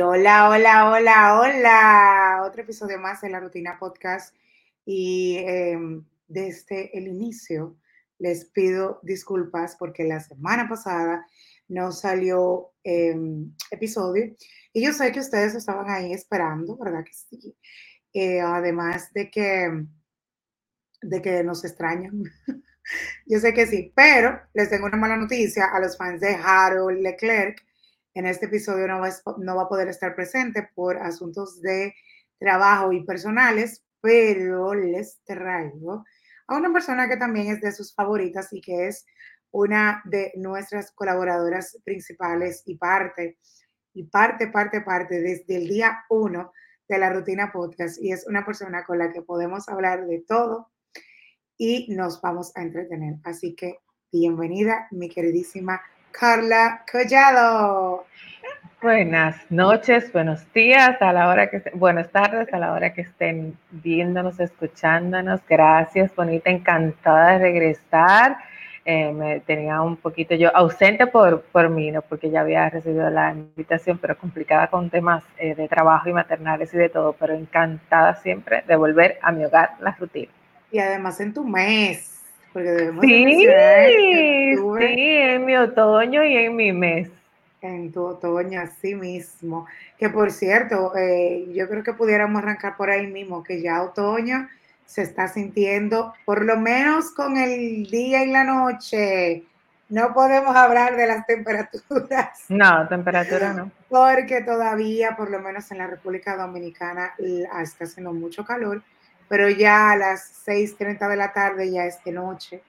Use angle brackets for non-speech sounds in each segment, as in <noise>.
Hola, hola, hola, hola. Otro episodio más de la Rutina Podcast. Y em, desde el inicio les pido disculpas porque la semana pasada no salió em, episodio. Y yo sé que ustedes estaban ahí esperando, ¿verdad que sí? Eh, además de que, de que nos extrañan. <laughs> yo sé que sí, pero les tengo una mala noticia a los fans de Harold Leclerc en este episodio no va, no va a poder estar presente por asuntos de trabajo y personales, pero les traigo a una persona que también es de sus favoritas y que es una de nuestras colaboradoras principales y parte, y parte, parte, parte desde el día uno de la rutina podcast y es una persona con la que podemos hablar de todo y nos vamos a entretener. Así que bienvenida, mi queridísima Carla Collado. Buenas noches, buenos días a la hora que buenas tardes a la hora que estén viéndonos, escuchándonos. Gracias, bonita, encantada de regresar. Eh, me tenía un poquito yo ausente por, por mí, no porque ya había recibido la invitación, pero complicada con temas eh, de trabajo y maternales y de todo, pero encantada siempre de volver a mi hogar, la rutina. Y además en tu mes, sí, sí, en mi otoño y en mi mes. En tu otoño, así mismo. Que por cierto, eh, yo creo que pudiéramos arrancar por ahí mismo, que ya otoño se está sintiendo, por lo menos con el día y la noche. No podemos hablar de las <laughs> temperaturas. No, temperatura no. Porque todavía, por lo menos en la República Dominicana, está haciendo mucho calor pero ya a las 6.30 de la tarde ya es de noche.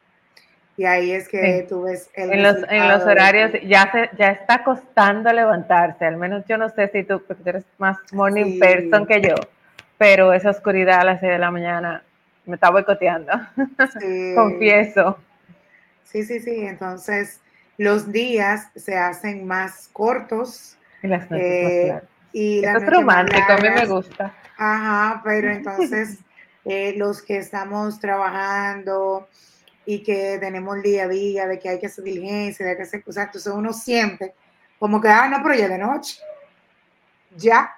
Y ahí es que tú ves el en los, en los horarios ya se, ya está costando levantarse, al menos yo no sé si tú, eres más morning person que yo, pero esa oscuridad a las 6 de la mañana me está boicoteando, <laughs> confieso. Sí, sí, sí, entonces los días se hacen más cortos. Y las noches más claras. Y Eso es romántico, a mí me gusta. Ajá, pero <laughs> entonces eh, los que estamos trabajando y que tenemos día a día, de que hay que hacer diligencia, de que hacer cosas, entonces uno siente como que, ah, no, pero ya de noche, ya.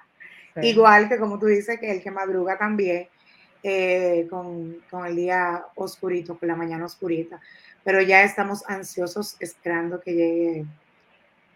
Igual que como tú dices, que el que madruga también, eh, con, con, el día oscurito, con la mañana oscurita, pero ya estamos ansiosos esperando que llegue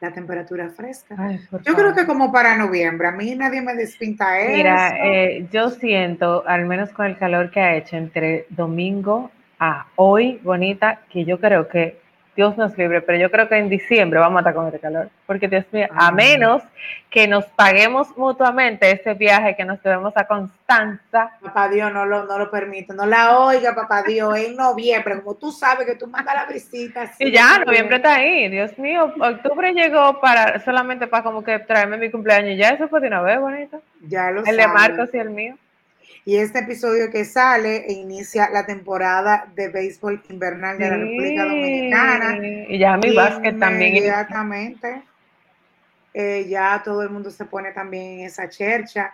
la temperatura fresca. yo creo que como para noviembre, a mí nadie me despinta eso. Mira, eh, yo siento, al menos con el calor que ha hecho entre domingo a hoy, bonita, que yo creo que Dios nos libre, pero yo creo que en diciembre vamos a estar con este calor, porque Dios mío, a menos que nos paguemos mutuamente ese viaje que nos debemos a Constanza. Papá Dios no lo, no lo permite, no la oiga, papá Dios, en noviembre, como tú sabes que tú mandas la visita. y ya, noviembre está ahí, Dios mío, octubre llegó para solamente para como que traerme mi cumpleaños, y ya eso fue de una vez, bonito. Ya lo El de Marcos y el mío. Y este episodio que sale inicia la temporada de béisbol invernal de la República Dominicana. Y ya mi básquet también. Inmediatamente. Eh, ya todo el mundo se pone también en esa chercha.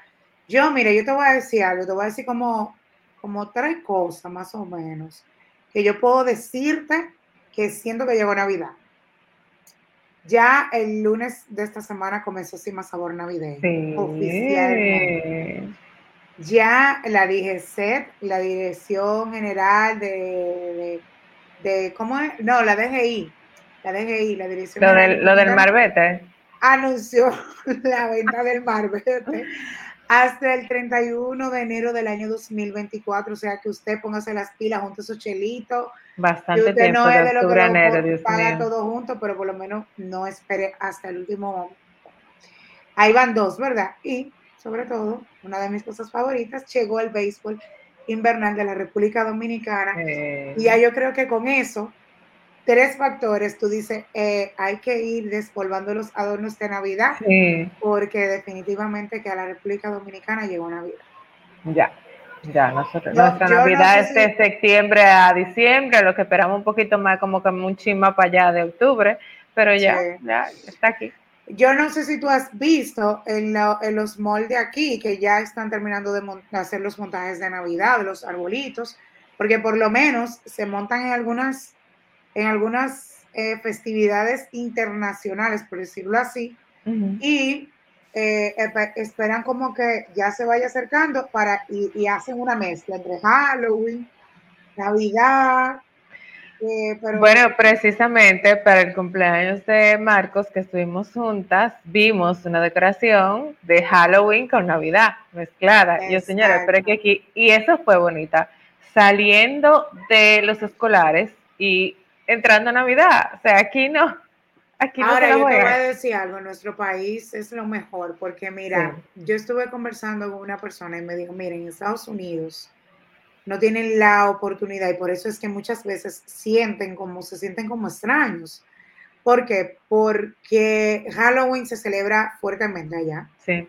Yo, mire, yo te voy a decir algo, te voy a decir como, como tres cosas más o menos que yo puedo decirte que siento que llegó Navidad. Ya el lunes de esta semana comenzó Sin Más Sabor Navideño. Sí. Oficialmente ya la DGCET, la Dirección General de, de, ¿cómo es? No, la DGI, la DGI, la Dirección Lo del, lo del Marbete. Anunció <laughs> la venta del Marbete hasta el 31 de enero del año 2024, o sea que usted póngase las pilas junto a su chelito. Bastante tiempo, no es de, lo que enero, Dios paga todo junto, pero por lo menos no espere hasta el último momento. Ahí van dos, ¿verdad? Y sobre todo, una de mis cosas favoritas, llegó el béisbol invernal de la República Dominicana. Eh. Y ya yo creo que con eso, tres factores, tú dices, eh, hay que ir despolvando los adornos de Navidad, porque definitivamente que a la República Dominicana llegó Navidad. Ya. Ya, nosotros, nuestra Navidad es de septiembre a diciembre, lo que esperamos un poquito más, como que un chima para allá de octubre, pero ya, ya está aquí. Yo no sé si tú has visto en, los moldes de aquí que ya están terminando de, hacer los montajes de Navidad, de los arbolitos, porque por lo menos se montan en algunas, en algunas eh, festividades internacionales, por decirlo así, y eh, esperan como que ya se vaya acercando para y, hacen una mezcla entre Halloween, Navidad. Eh, bueno, precisamente para el cumpleaños de Marcos, que estuvimos juntas, vimos una decoración de Halloween con Navidad mezclada. Yo, señora, pero que aquí, y eso fue bonita, saliendo de los escolares y entrando a Navidad. O sea, aquí no, Ahora, yo te voy a decir algo, nuestro país es lo mejor, porque mira, yo estuve conversando con una persona y me dijo, miren, en Estados Unidos no tienen la oportunidad y por eso es que muchas veces sienten como, se sienten como extraños. ¿Por qué? Porque Halloween se celebra fuertemente allá. Sí.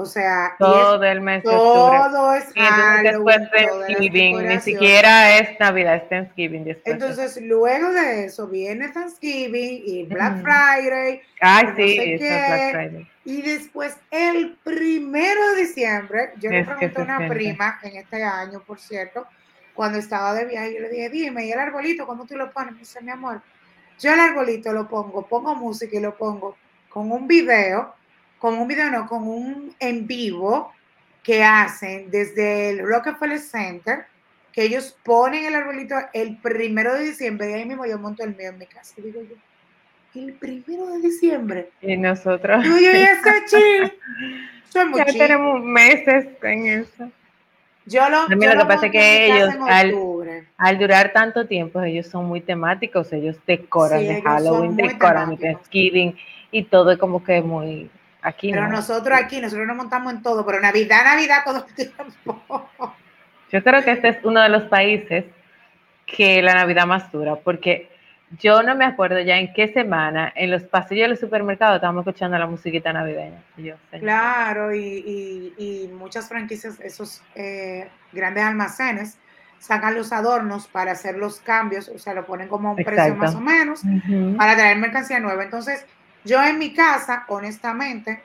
O sea, todo el mes de Todo es Halloween, Thanksgiving, ni siquiera es Navidad, es Thanksgiving. Entonces, luego de eso viene Thanksgiving y Black Friday. Ay, sí, Black Friday. Y después, el primero de diciembre, yo le pregunté a una prima en este año, por cierto, cuando estaba de viaje, yo le dije, dime, ¿y el arbolito cómo tú lo pones? Me dice, mi amor, yo el arbolito lo pongo, pongo música y lo pongo con un video con un video, no, con un en vivo que hacen desde el Rockefeller Center, que ellos ponen el arbolito el primero de diciembre, y ahí mismo yo monto el mío en mi casa. Y digo yo, el primero de diciembre. Y nosotros. Yo, <laughs> yo ya ya tenemos meses en eso. Yo lo, a mí lo, que pasa es que ellos, al, durar tanto tiempo, ellos son muy temáticos, ellos decoran de Halloween, decoran de Thanksgiving y todo es como que muy pero nosotros aquí, nosotros nos montamos en todo, pero Navidad, Navidad todo el tiempo. Yo creo que este es uno de los países que la Navidad más dura, porque yo no me acuerdo ya en qué semana en los pasillos del supermercado estábamos escuchando la musiquita navideña. claro, y, muchas franquicias, esos eh, grandes almacenes, sacan los adornos para hacer los cambios, o sea, lo ponen como a un precio más o menos, para traer mercancía nueva. Entonces, yo en mi casa, honestamente,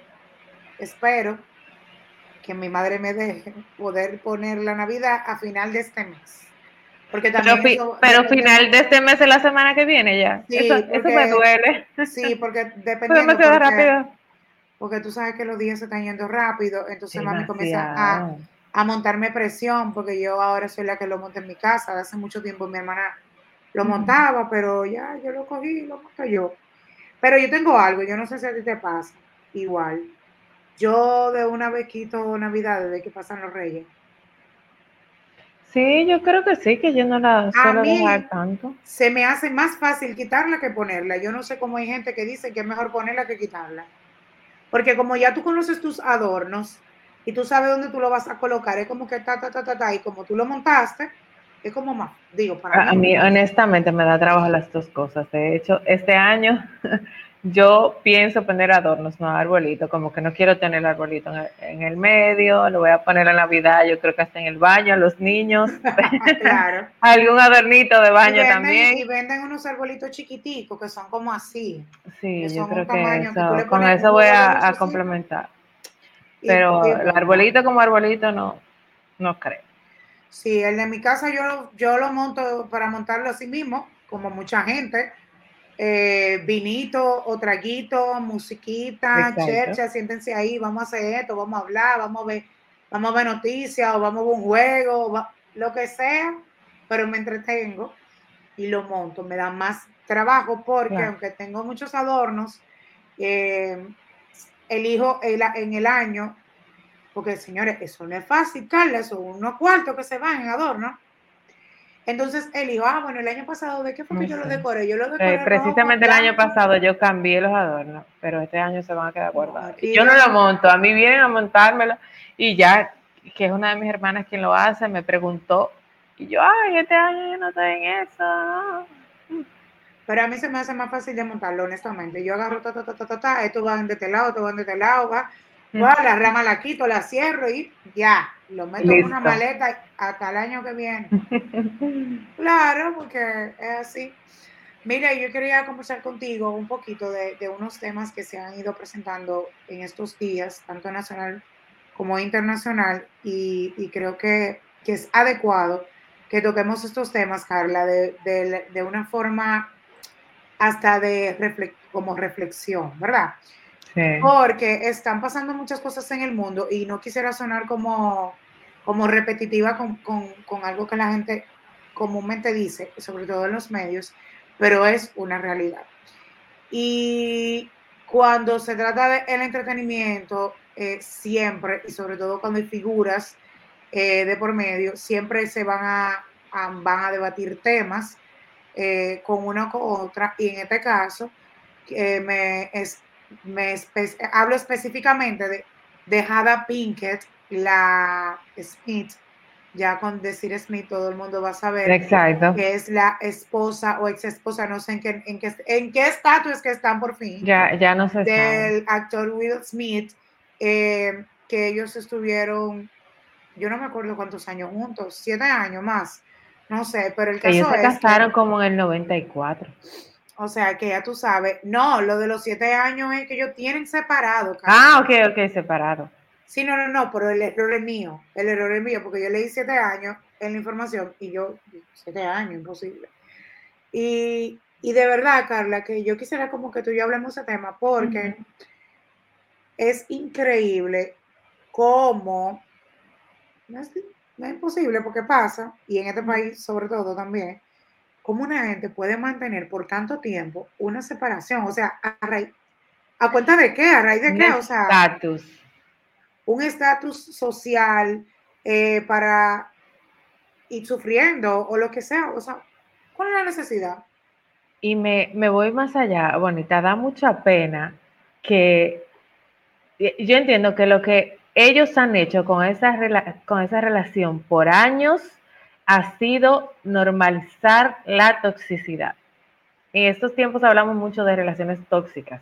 espero que mi madre me deje poder poner la Navidad a final de este mes. Porque también pero, final de este mes es la semana que viene ya. Sí, eso, me duele. Sí, <laughs> porque dependiendo. porque, rápido. Porque tú sabes que los días se están yendo rápido, entonces mami comienza a, a, montarme presión, porque yo ahora soy la que lo monta en mi casa. Hace mucho tiempo mi hermana lo montaba, pero ya yo lo cogí y lo monto yo. Pero yo tengo algo, yo no sé si a ti te pasa igual. Yo de una vez quito Navidad desde que pasan los Reyes. Sí, yo creo que sí, que yo no la suelo dejar tanto. Se me hace más fácil quitarla que ponerla. Yo no sé cómo hay gente que dice que es mejor ponerla que quitarla. Porque como ya tú conoces tus adornos y tú sabes dónde tú lo vas a colocar, es como que ta, ta, ta, ta, ta, y como tú lo montaste, es como más, digo, para a, mí. honestamente me da trabajo las dos cosas. De hecho, este año <laughs> yo pienso poner adornos, no arbolito, como que no quiero tener el arbolito en el, medio, lo voy a poner en Navidad, yo creo que hasta en el baño, los niños. <laughs> claro. <laughs> Algún adornito de baño también. Y venden unos arbolitos chiquiticos que son como así. Sí, yo creo que, con eso voy a, complementar. Pero el arbolito como arbolito no, no creo. Sí, el de mi casa yo, yo lo monto para montarlo así mismo, como mucha gente. Eh, vinito o traguito, musiquita, chercha, siéntense ahí, vamos a hacer esto, vamos a hablar, vamos a ver, vamos a ver noticias o vamos a ver un juego, lo que sea, pero me entretengo y lo monto. Me da más trabajo porque aunque tengo muchos adornos, eh, elijo en el año porque, señores, eso no es fácil, Carla, son unos cuartos que se van en adorno. Entonces él dijo, ah, bueno, el año pasado, ¿de qué fue que yo lo decoré? Yo lo decoré. Eh, precisamente el año pasado yo cambié los adornos, pero este año se van a quedar guardados. yo no lo monto, a mí vienen a montármelo y ya, que es una de mis hermanas quien lo hace, me preguntó, y yo, ay, este año yo no estoy en eso. Pero a mí se me hace más fácil de montarlo, honestamente. Yo agarro, ta, ta, ta, ta, ta, ta esto va de este lado, esto va de este lado, va la rama la quito, la cierro y ya, lo meto en una maleta hasta el año que viene. <laughs> claro, porque es así. Mira, yo quería conversar contigo un poquito de, unos temas que se han ido presentando en estos días, tanto nacional como internacional, y, creo que, es adecuado que toquemos estos temas, Carla, de, una forma hasta de como reflexión, ¿verdad? Porque están pasando muchas cosas en el mundo y no quisiera sonar como, como repetitiva con, con algo que la gente comúnmente dice, sobre todo en los medios, pero es una realidad. Y cuando se trata del entretenimiento, eh, siempre, y sobre todo cuando hay figuras eh, de por medio, siempre se van a, van a debatir temas eh, con una o con otra, y en este caso, me, es, me hablo específicamente de, de Hada Pinkett, la Smith, ya con decir Smith todo el mundo va a saber Exacto. que es la esposa o ex esposa, no sé en qué en qué en qué estatus que están por fin. Ya, ya no sé. Del actor Will Smith, eh, que ellos estuvieron, yo no me acuerdo cuántos años juntos, siete años más, no sé, pero el caso ellos se casaron como en el 94. O sea, que ya tú sabes, no, lo de los siete años es que ellos tienen separado. Ah, ok, ok, separado. Sí, no, no, no, pero el error es mío. El error es mío, porque yo leí siete años en la información y yo, siete años, imposible. Y, de verdad, Carla, que yo quisiera como que tú y yo hablemos ese tema, porque es increíble cómo, no es, imposible porque pasa, y en este país sobre todo también, cómo una gente puede mantener por tanto tiempo una separación, o sea, a, ¿a cuenta de qué? ¿A raíz de qué? O sea, estatus un estatus social eh, para ir sufriendo o lo que sea. O sea, ¿cuál es la necesidad? Y me, voy más allá, Bonita, da mucha pena que yo entiendo que lo que ellos han hecho con esa, con esa relación por años ha sido normalizar la toxicidad. En estos tiempos hablamos mucho de relaciones tóxicas.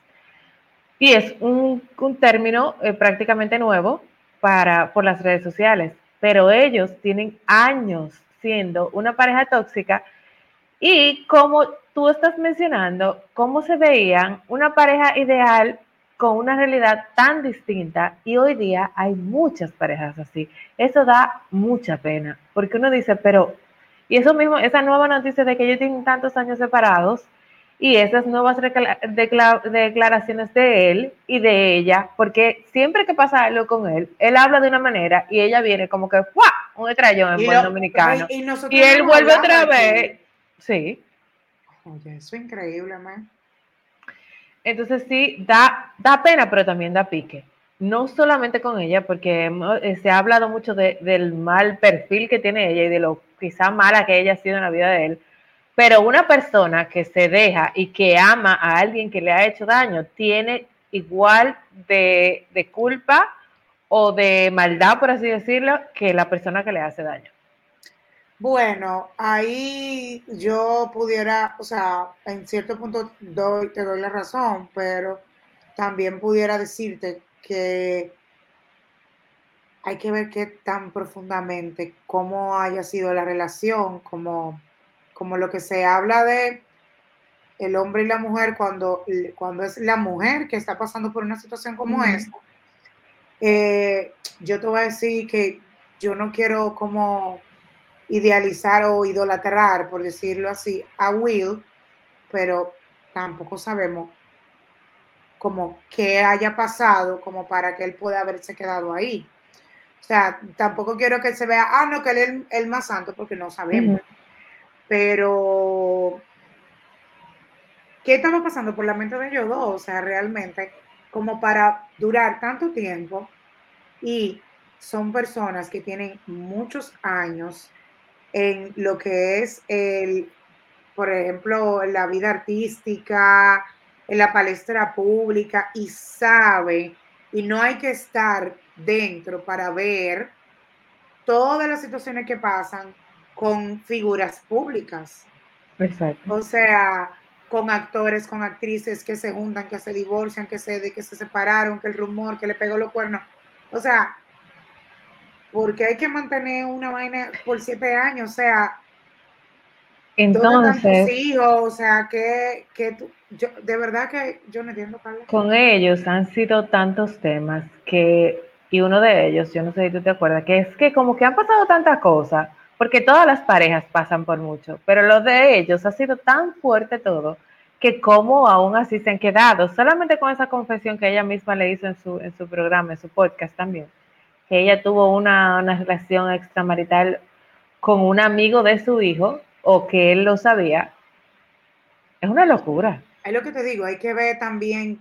Y es un, término eh, prácticamente nuevo para, por las redes sociales, pero ellos tienen años siendo una pareja tóxica y como tú estás mencionando, cómo se veían una pareja ideal con una realidad tan distinta y hoy día hay muchas parejas así. Eso da mucha pena, porque uno dice, pero, y eso mismo, esa nueva noticia de que ellos tienen tantos años separados, y esas nuevas declaraciones de él y de ella, porque siempre que pasa algo con él, él habla de una manera y ella viene como que ¡fua! un estrellón en buen dominicano. Y, él vuelve otra vez. Sí. Oye, eso es increíble, man. Entonces sí, da, da pena, pero también da pique. No solamente con ella, porque eh, se ha hablado mucho del mal perfil que tiene ella y de lo quizá mala que ella ha sido en la vida de él, pero una persona que se deja y que ama a alguien que le ha hecho daño tiene igual de, culpa o de maldad, por así decirlo, que la persona que le hace daño. Bueno, ahí yo pudiera, o sea, en cierto punto doy, te doy la razón, pero también pudiera decirte que hay que ver qué tan profundamente, cómo haya sido la relación, cómo como lo que se habla de el hombre y la mujer cuando, cuando es la mujer que está pasando por una situación como esta. Eh, yo te voy a decir que yo no quiero como idealizar o idolatrar, por decirlo así, a Will, pero tampoco sabemos como qué haya pasado como para que él pueda haberse quedado ahí. O sea, tampoco quiero que se vea, ah, no, que él es el, más santo, porque no sabemos. Pero, ¿qué estaba pasando por la mente de ellos dos? O sea, realmente, como para durar tanto tiempo y son personas que tienen muchos años en lo que es el, por ejemplo, la vida artística, en la palestra pública y saben, y no hay que estar dentro para ver todas las situaciones que pasan con figuras públicas. Exacto. O sea, con actores, con actrices que se juntan, que se divorcian, que se, que se separaron, que el rumor, que le pegó los cuernos. O sea, porque hay que mantener una vaina por siete años, o sea, entonces, hijos? O sea, que, que yo, de verdad que yo no entiendo, Carlos. Con ellos han sido tantos temas que, y uno de ellos, yo no sé si tú te acuerdas, que es que como que han pasado tantas cosas, porque todas las parejas pasan por mucho, pero lo de ellos ha sido tan fuerte todo que cómo aún así se han quedado, solamente con esa confesión que ella misma le hizo en su, en su programa, en su podcast también, que ella tuvo una, una relación extramarital con un amigo de su hijo o que él lo sabía, es una locura. Es lo que te digo, hay que ver también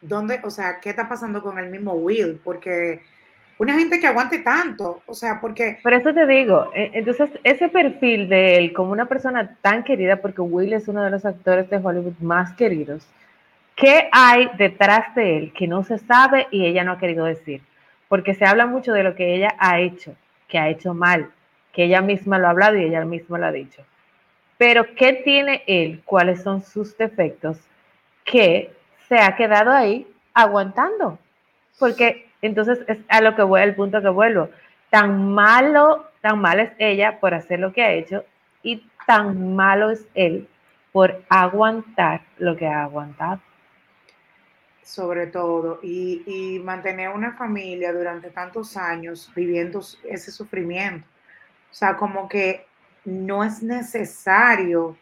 dónde, o sea, qué está pasando con el mismo Will, porque una gente que aguante tanto, o sea, porque... Por eso te digo, e, entonces ese perfil de él como una persona tan querida, porque Will es uno de los actores de Hollywood más queridos, ¿qué hay detrás de él que no se sabe y ella no ha querido decir? Porque se habla mucho de lo que ella ha hecho, que ha hecho mal, que ella misma lo ha hablado y ella misma lo ha dicho. Pero ¿qué tiene él? ¿Cuáles son sus defectos? Que se ha quedado ahí aguantando. Porque entonces es a lo que voy, al punto que vuelvo. Tan malo, tan mal es ella por hacer lo que ha hecho y tan malo es él por aguantar lo que ha aguantado. Sobre todo, y, y mantener una familia durante tantos años viviendo ese sufrimiento. O sea, como que no es necesario.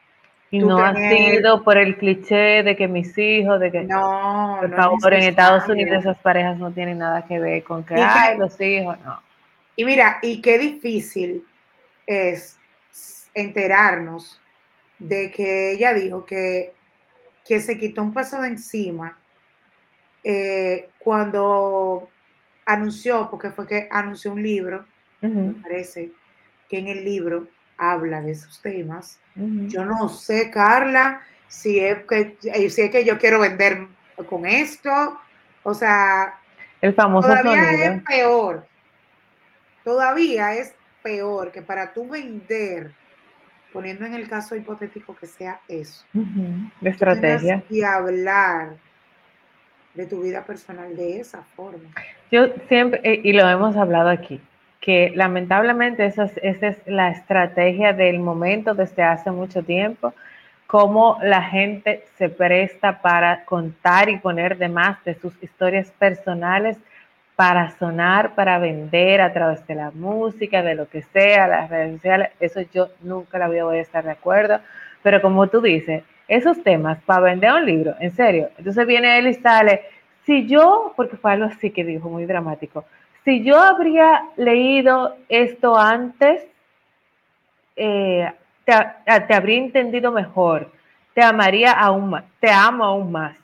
Y no ha sido por el cliché de que mis hijos, de que no, por favor, en Estados Unidos esas parejas no tienen nada que ver con que, los hijos, no. Y mira, y qué difícil es enterarnos de que ella dijo que, que se quitó un peso de encima eh, cuando anunció, porque fue que anunció un libro, me parece, que en el libro habla de esos temas. Yo no sé, Carla, si es, que, eh, si es que yo quiero vender con esto. O sea, el famoso todavía es peor. Todavía es peor que para tú vender, poniendo en el caso hipotético que sea eso, de estrategia. Y hablar de tu vida personal de esa forma. Yo siempre, eh, y lo hemos hablado aquí, que lamentablemente esa es, la estrategia del momento desde hace mucho tiempo, cómo la gente se presta para contar y poner de más de sus historias personales para sonar, para vender a través de la música, de lo que sea, las redes sociales, eso yo nunca la voy a estar de acuerdo, pero como tú dices, esos temas para vender un libro, en serio, entonces viene él y sale, si yo, porque fue algo así que dijo, muy dramático, si yo habría leído esto antes, eh, te, habría entendido mejor, te amaría aún más, te amo aún más.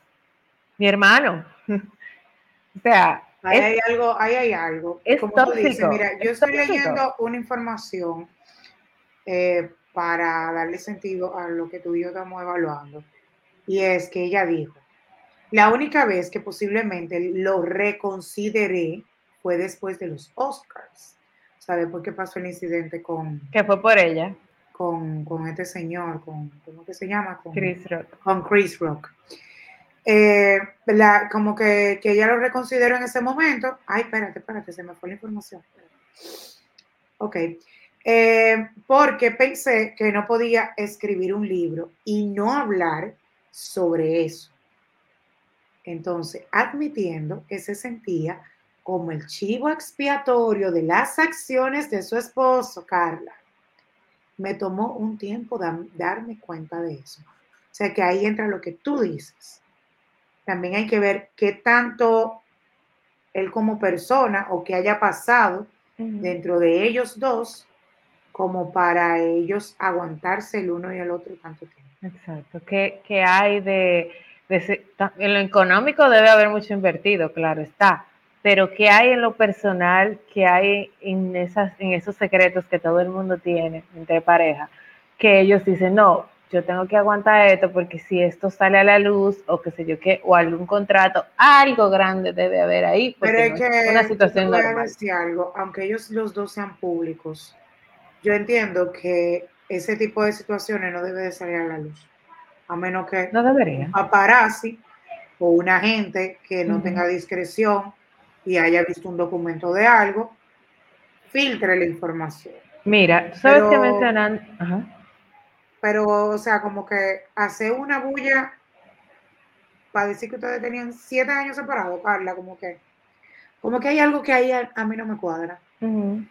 Mi hermano. <laughs> o sea, ahí hay algo, ahí hay algo. Es Como tóxico, tú dices, mira, yo estoy leyendo una información eh, para darle sentido a lo que tú y yo estamos evaluando. Y es que ella dijo, la única vez que posiblemente lo reconsideré fue después de los Oscars. O sea, después que pasó el incidente con... Que fue por ella. Con, con este señor, con, ¿cómo que se llama? Con Chris Rock. Con Chris Rock. Eh, la, como que, que, ella lo reconsideró en ese momento. Ay, espérate, espérate, se me fue la información. Ok. Eh, porque pensé que no podía escribir un libro y no hablar sobre eso. Entonces, admitiendo que se sentía como el chivo expiatorio de las acciones de su esposo, Carla. Me tomó un tiempo darme cuenta de eso. O sea que ahí entra lo que tú dices. También hay que ver qué tanto él como persona o qué haya pasado dentro de ellos dos como para ellos aguantarse el uno y el otro tanto tiempo. Exacto. ¿Qué, hay de, de, en lo económico debe haber mucho invertido, claro está, pero ¿qué hay en lo personal, qué hay en, esas, en esos secretos que todo el mundo tiene entre pareja? Que ellos dicen, no, yo tengo que aguantar esto porque si esto sale a la luz o qué sé yo qué, o algún contrato, algo grande debe haber ahí. Pero es que una situación normal. Decir algo, aunque ellos los dos sean públicos, yo entiendo que ese tipo de situaciones no debe de salir a la luz. A menos que no debería. un paparazzi o una gente que no tenga discreción y haya visto un documento de algo, filtre la información. Mira, ¿sabes qué mencionan? Pero, o sea, como que hace una bulla para decir que ustedes tenían siete años separados, Carla, como que, como que hay algo que ahí a, mí no me cuadra.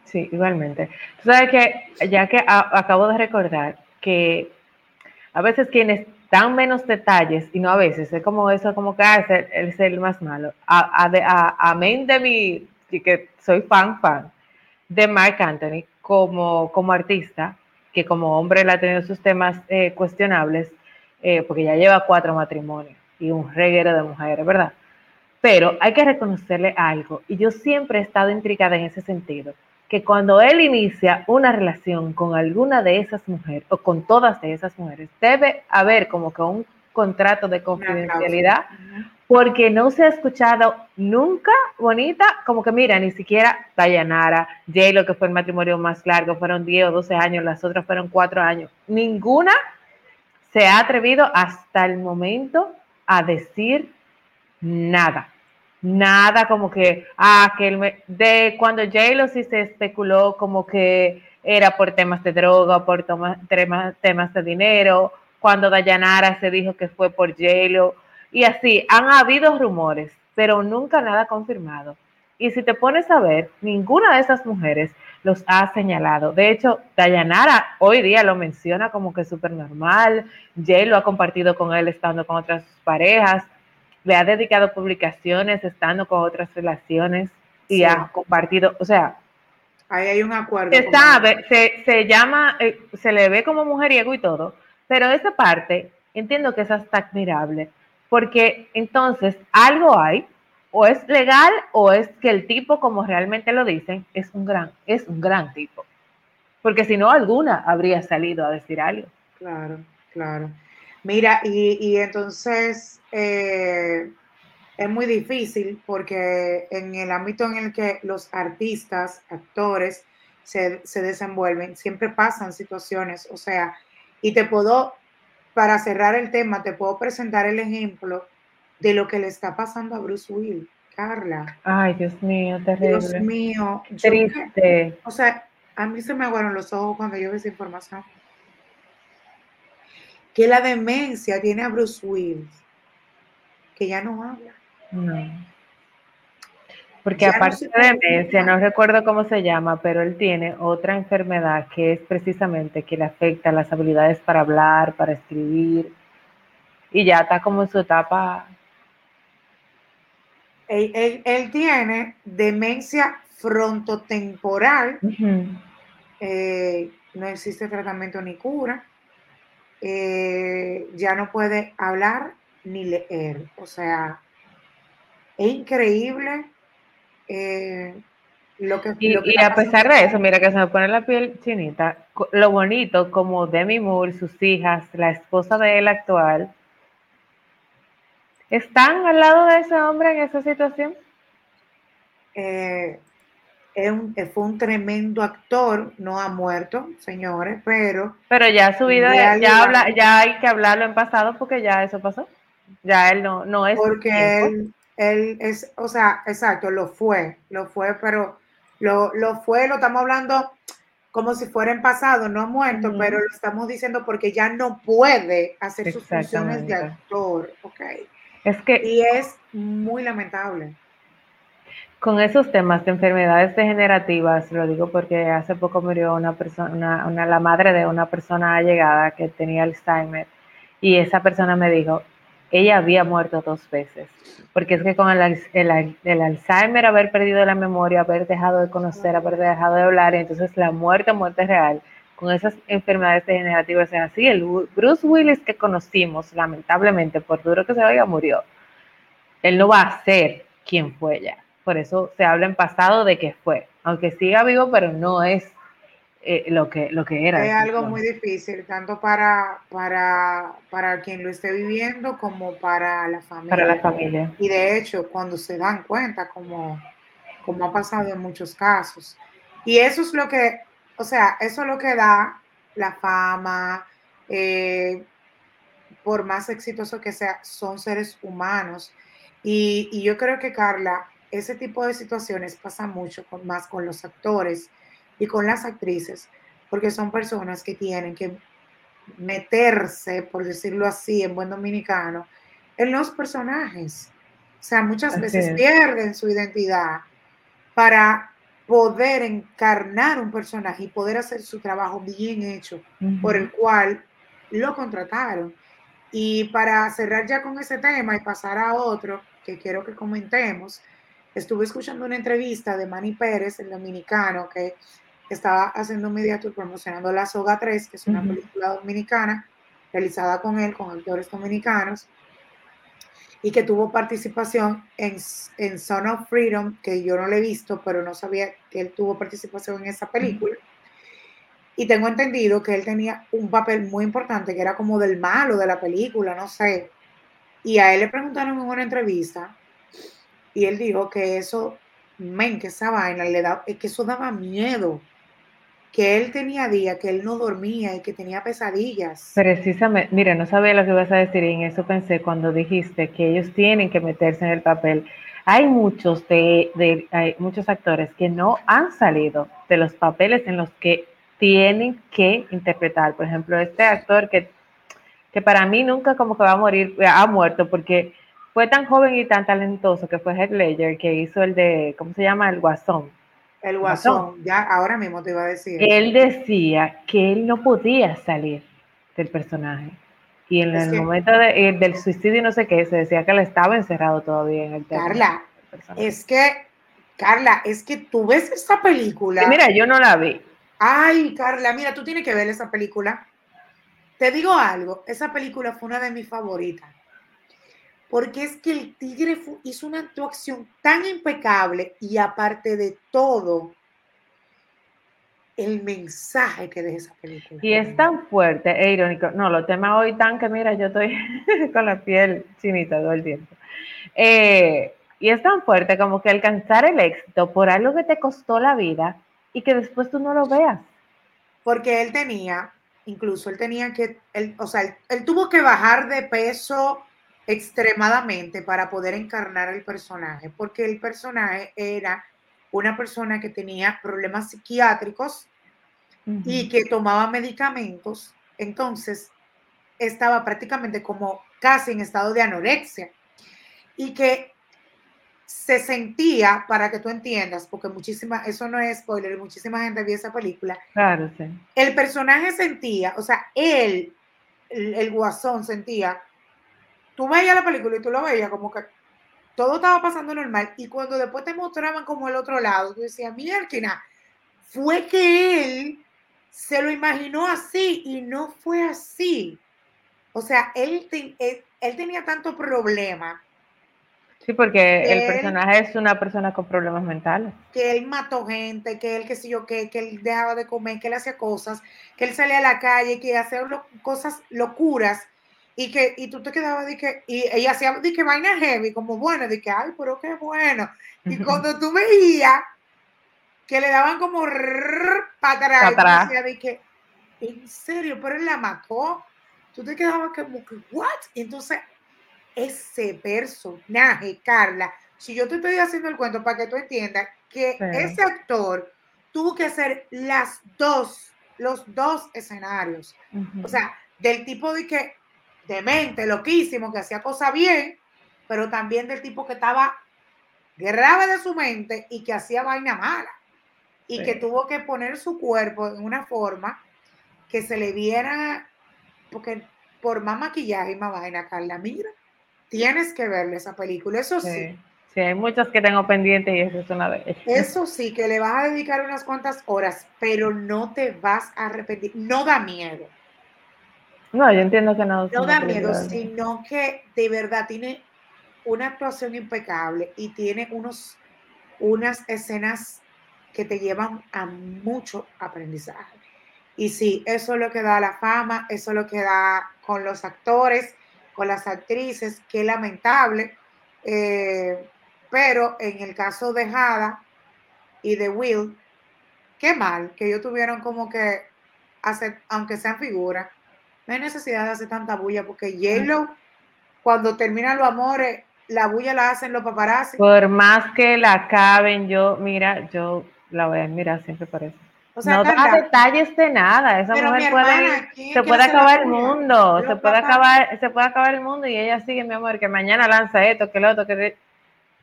Sí, igualmente. Tú sabes que, ya que acabo de recordar que a veces quienes dan menos detalles y no a veces, es como eso, como que ah, es, el, más malo. Amén de mi, que soy fan, fan de Mark Anthony como, como artista, que como hombre le ha tenido sus temas eh, cuestionables, eh, porque ya lleva cuatro matrimonios y un reguero de mujeres, ¿verdad? Pero hay que reconocerle algo, y yo siempre he estado intrigada en ese sentido, que cuando él inicia una relación con alguna de esas mujeres, o con todas de esas mujeres, debe haber como que un contrato de confidencialidad, porque no se ha escuchado nunca bonita, como que mira, ni siquiera Dayanara, J lo que fue el matrimonio más largo, fueron 10 o 12 años, las otras fueron 4 años, ninguna se ha atrevido hasta el momento a decir nada. Nada como que, ah, que el, de cuando J-Lo sí se especuló como que era por temas de droga, por temas, temas de dinero, cuando Dayanara se dijo que fue por J-Lo, y así, han habido rumores, pero nunca nada confirmado. Y si te pones a ver, ninguna de esas mujeres los ha señalado. De hecho, Dayanara hoy día lo menciona como que es súper normal. Jay lo ha compartido con él estando con otras parejas. Le ha dedicado publicaciones estando con otras relaciones y ha compartido, o sea, Ahí hay un acuerdo. Se sabe, se, se, llama, eh, se le ve como mujeriego y todo, pero esa parte entiendo que es hasta admirable, porque entonces algo hay o es legal o es que el tipo, como realmente lo dicen, es un gran, es un gran tipo. Porque si no, alguna habría salido a decir algo. Claro, claro. Mira, y, entonces eh, es muy difícil porque en el ámbito en el que los artistas, actores se, se desenvuelven, siempre pasan situaciones, o sea, y te puedo, para cerrar el tema, te puedo presentar el ejemplo de lo que le está pasando a Bruce Willis, Carla. Ay, Dios mío, terrible. Dios mío. Triste. o sea, a mí se me aguaron los ojos cuando yo vi esa información. Que la demencia tiene a Bruce Willis, que ya no habla. No. Porque aparte de demencia, no recuerdo cómo se llama, pero él tiene otra enfermedad que es precisamente que le afecta las habilidades para hablar, para escribir, y ya está como en su etapa. Él, tiene demencia frontotemporal, eh, no existe tratamiento ni cura, eh, ya no puede hablar ni leer. O sea, es increíble eh, lo que... Y, y a pesar de eso, mira que se me pone la piel chinita, lo bonito como Demi Moore, sus hijas, la esposa de él actual, ¿Están al lado de ese hombre en esa situación? Eh, fue un tremendo actor, no ha muerto, señores, pero... Pero ya su vida, ya, habla, ya hay que hablarlo en pasado porque ya eso pasó. Ya él no, no es... Porque él, él, es, o sea, exacto, lo fue, lo fue, pero lo, lo fue, lo estamos hablando como si fuera en pasado, no ha muerto, pero lo estamos diciendo porque ya no puede hacer sus funciones de actor, ok. Es que, y es muy lamentable. Con esos temas de enfermedades degenerativas, lo digo porque hace poco murió una persona, una, la madre de una persona allegada que tenía Alzheimer y esa persona me dijo, ella había muerto dos veces, porque es que con el, el, Alzheimer, haber perdido la memoria, haber dejado de conocer, haber dejado de hablar, entonces la muerte, muerte real, con esas enfermedades degenerativas es así. El Bruce Willis que conocimos, lamentablemente, por duro que se vaya, murió. Él no va a ser quien fue ya. Por eso se habla en pasado de que fue. Aunque siga vivo, pero no es eh, lo, que, lo que era. Es algo muy difícil, tanto para, para, para quien lo esté viviendo como para la familia. Para la familia. Y de hecho, cuando se dan cuenta, como, como ha pasado en muchos casos. Y eso es lo que o sea, eso es lo que da la fama, eh, por más exitoso que sea, son seres humanos. Y, yo creo que, Carla, ese tipo de situaciones pasa mucho con, más con los actores y con las actrices, porque son personas que tienen que meterse, por decirlo así, en buen dominicano, en los personajes. O sea, muchas veces pierden su identidad para poder encarnar un personaje y poder hacer su trabajo bien hecho por el cual lo contrataron. Y para cerrar ya con ese tema y pasar a otro que quiero que comentemos, estuve escuchando una entrevista de Manny Pérez, el dominicano, que estaba haciendo un media promocionando La Soga 3, que es una película dominicana realizada con él, con actores dominicanos, y que tuvo participación en, en Son of Freedom, que yo no le he visto, pero no sabía que él tuvo participación en esa película. Y tengo entendido que él tenía un papel muy importante, que era como del malo de la película, no sé. Y a él le preguntaron en una entrevista, y él dijo que eso, men, que esa vaina le da, que eso daba miedo que él tenía días que él no dormía y que tenía pesadillas. Precisamente, mira, no sabía lo que ibas a decir y en eso pensé cuando dijiste que ellos tienen que meterse en el papel. Hay muchos de, hay muchos actores que no han salido de los papeles en los que tienen que interpretar. Por ejemplo, este actor que, que para mí nunca como que va a morir, ha muerto porque fue tan joven y tan talentoso que fue Heath Ledger que hizo el de, ¿cómo se llama? El Guasón el guasón, ya ahora mismo te iba a decir. Él decía que él no podía salir del personaje. Y en el momento eh, del suicidio no sé qué, se decía que él estaba encerrado todavía en el Carla, es que, Carla, es que tú ves esa película. mira, yo no la vi. Ay, Carla, mira, tú tienes que ver esa película. Te digo algo, esa película fue una de mis favoritas porque es que el tigre hizo una actuación tan impecable y aparte de todo, el mensaje que deja esa película. Y es tan fuerte e irónico. No, lo tema hoy tan que, mira, yo estoy <laughs> con la piel chinita todo el tiempo. Eh, y es tan fuerte como que alcanzar el éxito por algo que te costó la vida y que después tú no lo veas. Porque él tenía, incluso él tenía que, él, o sea, él tuvo que bajar de peso extremadamente para poder encarnar el personaje, porque el personaje era una persona que tenía problemas psiquiátricos y que tomaba medicamentos, entonces estaba prácticamente como casi en estado de anorexia y que se sentía, para que tú entiendas, porque muchísima, eso no es spoiler, muchísima gente vio esa película. Claro, sí. El personaje sentía, o sea, él, el guasón sentía tú veías la película y tú lo veías como que todo estaba pasando normal y cuando después te mostraban como el otro lado, tú decías, mierda, fue que él se lo imaginó así y no fue así. O sea, él, él, tenía tanto problema. Sí, porque el personaje es una persona con problemas mentales. Que él mató gente, que él, qué sé yo, que, que él dejaba de comer, que él hacía cosas, que él salía a la calle, que hacía cosas locuras y que y tú te quedabas de que y ella hacía de que vaina heavy como bueno de que ay pero qué bueno y cuando tú veías que le daban como para atrás, de que en serio pero él la mató tú te quedabas como que what y entonces ese personaje Carla si yo te estoy haciendo el cuento para que tú entiendas que ese actor tuvo que hacer las dos los dos escenarios. O sea del tipo de que demente, loquísimo, que hacía cosas bien, pero también del tipo que estaba grave de su mente y que hacía vaina mala. Y que tuvo que poner su cuerpo en una forma que se le viera, porque por más maquillaje y más vaina, Carla, mira, tienes que verle esa película, eso sí. sí. hay muchas que tengo pendientes y eso es una de ellas. Eso sí, que le vas a dedicar unas cuantas horas, pero no te vas a arrepentir, no da miedo. No, yo entiendo que no. No da miedo, sino que de verdad tiene una actuación impecable y tiene unos, unas escenas que te llevan a mucho aprendizaje. Y sí, eso es lo que da la fama, eso es lo que da con los actores, con las actrices, qué lamentable. Eh, pero en el caso de Hada y de Will, qué mal que ellos tuvieron como que hacer, aunque sean figuras, no hay necesidad de hacer tanta bulla porque j cuando terminan los amores, la bulla la hacen los paparazzi. Por más que la acaben, yo, mira, yo la voy a mirar siempre por eso. no da detalles de nada, esa mujer puede, se puede acabar el mundo, se puede acabar, se puede acabar el mundo y ella sigue, mi amor, que mañana lanza esto, que lo otro, que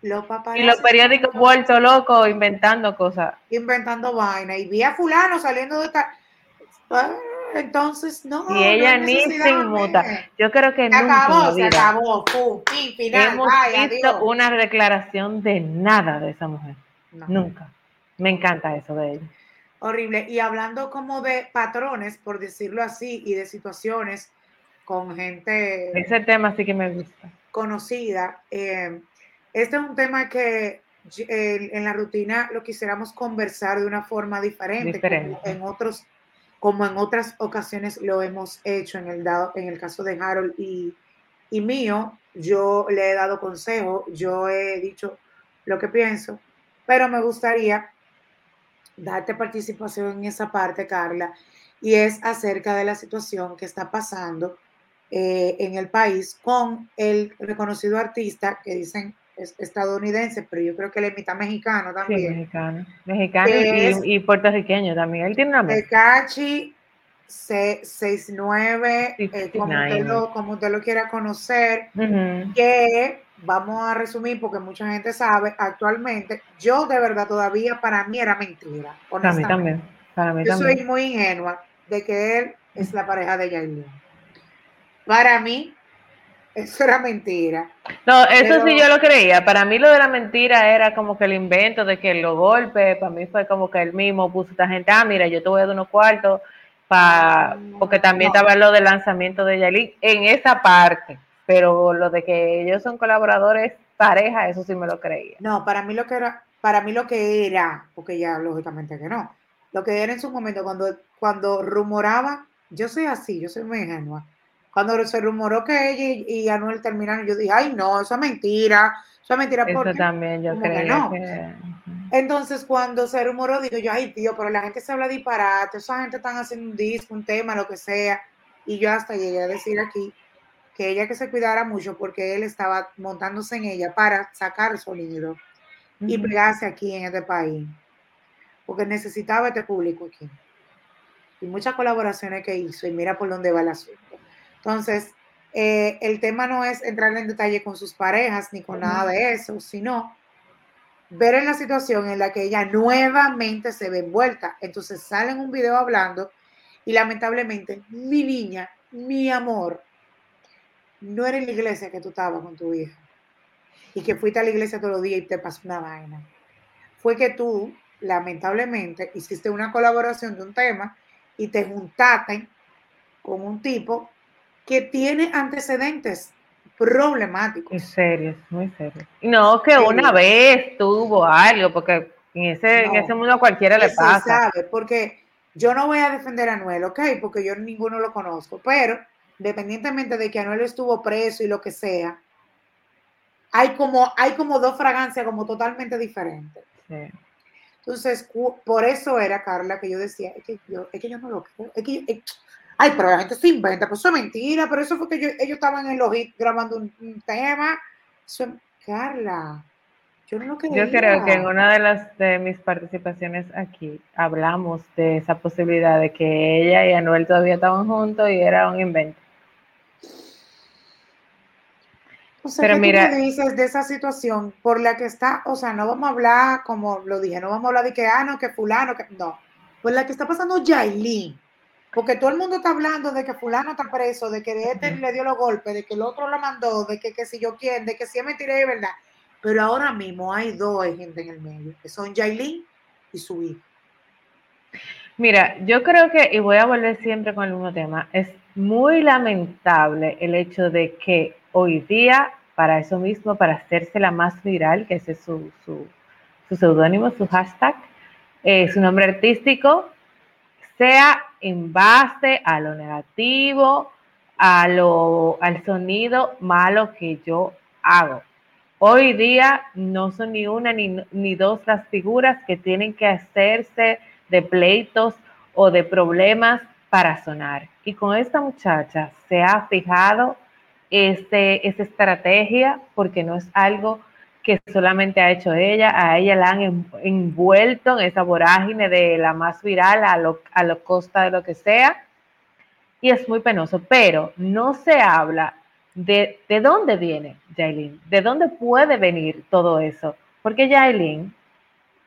los y los periódicos vuelto locos inventando cosas. Inventando vaina. Y vi a fulano saliendo de esta. Entonces no. Y ella ni se inmuta. Yo creo que se nunca acabó, se acabó, pum, final, hemos visto una declaración de nada de esa mujer. Nunca. Me encanta eso de ella. Horrible. Y hablando como de patrones, por decirlo así, y de situaciones con gente. Ese tema sí que me gusta. Conocida. Eh, este es un tema que en la rutina lo quisiéramos conversar de una forma diferente, Como en otros, como en otras ocasiones lo hemos hecho en el caso de Harold y, y mío, yo le he dado consejo, yo he dicho lo que pienso, pero me gustaría darte participación en esa parte, Carla, y es acerca de la situación que está pasando eh, en el país con el reconocido artista que dicen es estadounidense, pero yo creo que él es mitad mexicano también. Sí, mexicano. Mexicano y, puertorriqueño también. Él tiene una. Tecachi 69, eh, como, usted lo, como usted lo quiera conocer, que vamos a resumir porque mucha gente sabe, actualmente, yo de verdad todavía para mí era mentira. Para mí también. Para mí yo soy muy ingenua de que él es la pareja de Yailin. Para mí, eso era mentira. No, eso sí yo lo creía. Para mí lo de la mentira era como que el invento de que los golpes, para mí fue como que él mismo puso a esta gente, ah, mira, yo te voy a dar unos cuartos, para, porque también estaba lo del lanzamiento de Yailin en esa parte, pero lo de que ellos son colaboradores pareja, eso sí me lo creía. No, para mí lo que era, para mí lo que era, porque ya lógicamente que no, lo que era en su momento cuando, cuando rumoraba, yo soy así, yo soy muy ingenua cuando se rumoró que ella y, Anuel terminaron, yo dije, ay, no, eso es mentira, eso es mentira. Eso también yo creo que Entonces, cuando se rumoró, digo yo, ay, tío, pero la gente se habla disparate, esa gente están haciendo un disco, un tema, lo que sea. Y yo hasta llegué a decir aquí que ella que se cuidara mucho porque él estaba montándose en ella para sacar sonido y pegarse aquí en este país. Porque necesitaba este público aquí. Y muchas colaboraciones que hizo, y mira por dónde va el asunto. Entonces, eh, el tema no es entrar en detalle con sus parejas ni con nada de eso, sino ver en la situación en la que ella nuevamente se ve envuelta. Entonces sale en un video hablando y lamentablemente, mi niña, mi amor, no era en la iglesia que tú estabas con tu hija y que fuiste a la iglesia todos los días y te pasó una vaina. Fue que tú, lamentablemente, hiciste una colaboración de un tema y te juntaste con un tipo que tiene antecedentes problemáticos. Muy serios, muy serios. No, que una vez tuvo algo, porque en ese, en ese mundo cualquiera le pasa. Sabe, porque yo no voy a defender a Anuel, ¿ok? Porque yo ninguno lo conozco, pero independientemente de que Anuel estuvo preso y lo que sea, hay como, hay como dos fragancias como totalmente diferentes. Entonces, por eso era, Carla, que yo decía, es que yo, es que yo no lo creo, es que Ay, pero la gente se inventa, pues eso es mentira, pero eso fue que ellos estaban en los hits grabando un, tema. Carla, yo no lo Yo creo que en una de las de mis participaciones aquí hablamos de esa posibilidad de que ella y Anuel todavía estaban juntos y era un invento. O sea, pero ¿qué mira, tú me dices de esa situación por la que está? O sea, no vamos a hablar, como lo dije, no vamos a hablar de que, ah, no, que fulano, que no. Por la que está pasando Yailin porque todo el mundo está hablando de que fulano está preso, de que de este le dio los golpes, de que el otro lo mandó, de que, que si yo quién, de que si es mentira de verdad. Pero ahora mismo hay dos gente en el medio, que son Jailin y su hijo. Mira, yo creo que, y voy a volver siempre con el mismo tema, es muy lamentable el hecho de que hoy día, para eso mismo, para hacerse la más viral, que ese es su, su, su seudónimo, su hashtag, eh, su nombre artístico, sea en base a lo negativo, a lo, al sonido malo que yo hago. Hoy día no son ni una ni, ni dos las figuras que tienen que hacerse de pleitos o de problemas para sonar. Y con esta muchacha se ha fijado este, esta estrategia porque no es algo que solamente ha hecho ella, a ella la han envuelto en esa vorágine de la más viral a lo, a lo costa de lo que sea, y es muy penoso, pero no se habla de, de dónde viene Jailin, de dónde puede venir todo eso, porque Jailin,